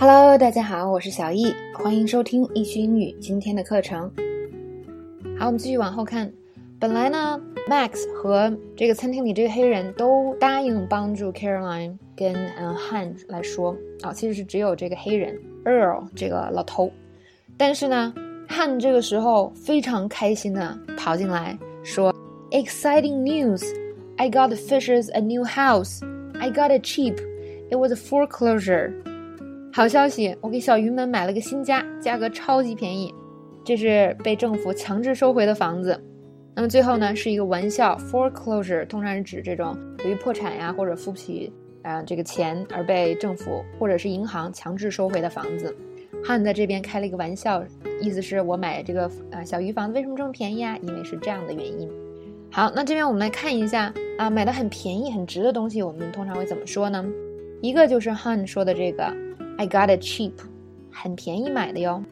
Hello，大家好，我是小易，欢迎收听易趣英语今天的课程。好，我们继续往后看。本来呢，Max 和这个餐厅里这个黑人都答应帮助 Caroline 跟嗯 Han 来说啊，其实是只有这个黑人 Earl 这个老头。但是呢，Han 这个时候非常开心的跑进来说：“Exciting news! I got fishes a new house. I got it cheap. It was a foreclosure.” 好消息，我给小鱼们买了个新家，价格超级便宜。这是被政府强制收回的房子。那么最后呢，是一个玩笑，foreclosure 通常是指这种由于破产呀或者付不起啊这个钱而被政府或者是银行强制收回的房子。汉在这边开了一个玩笑，意思是我买这个啊小鱼房子为什么这么便宜啊？因为是这样的原因。好，那这边我们来看一下啊，买的很便宜很值的东西，我们通常会怎么说呢？一个就是汉说的这个，I got it cheap，很便宜买的哟。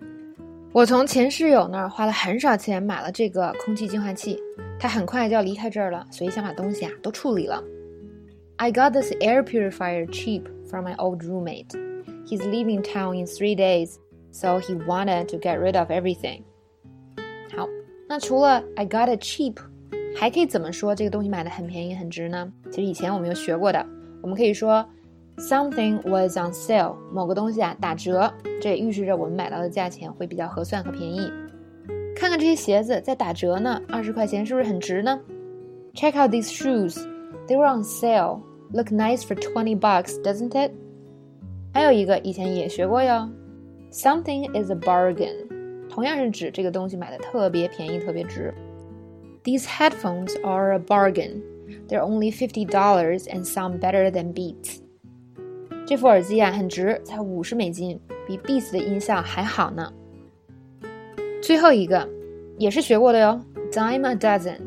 我从前室友那儿花了很少钱买了这个空气净化器，他很快就要离开这儿了，所以想把东西啊都处理了。I got this air purifier cheap from my old roommate. He's leaving town in three days, so he wanted to get rid of everything. 好，那除了 I got it cheap，还可以怎么说这个东西买的很便宜很值呢？其实以前我们有学过的，我们可以说。Something was on sale，某个东西啊打折，这也预示着我们买到的价钱会比较合算和便宜。看看这些鞋子在打折呢，二十块钱是不是很值呢？Check out these shoes，they were on sale. Look nice for twenty bucks, doesn't it？还有一个以前也学过哟，Something is a bargain，同样是指这个东西买的特别便宜、特别值。These headphones are a bargain. They're only fifty dollars and sound better than Beats. 这副耳机啊很值，才五十美金，比 Beats 的音效还好呢。最后一个也是学过的哟，dime a dozen，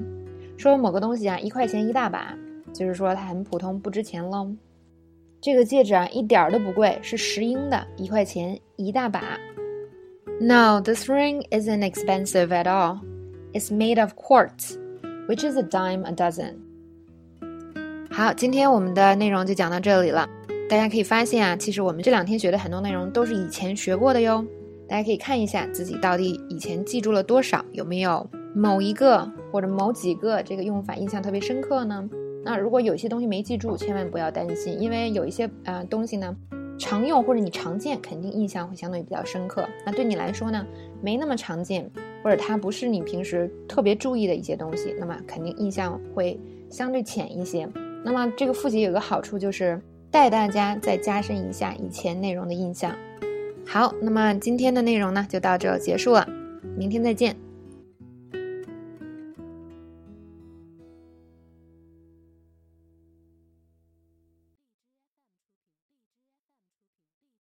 说某个东西啊一块钱一大把，就是说它很普通不值钱喽。这个戒指啊一点儿都不贵，是石英的，一块钱一大把。No, this ring isn't expensive at all. It's made of quartz, which is a dime a dozen. 好，今天我们的内容就讲到这里了。大家可以发现啊，其实我们这两天学的很多内容都是以前学过的哟。大家可以看一下自己到底以前记住了多少，有没有某一个或者某几个这个用法印象特别深刻呢？那如果有些东西没记住，千万不要担心，因为有一些呃东西呢，常用或者你常见，肯定印象会相对比较深刻。那对你来说呢，没那么常见，或者它不是你平时特别注意的一些东西，那么肯定印象会相对浅一些。那么这个复习有个好处就是。带大家再加深一下以前内容的印象。好，那么今天的内容呢，就到这结束了，明天再见。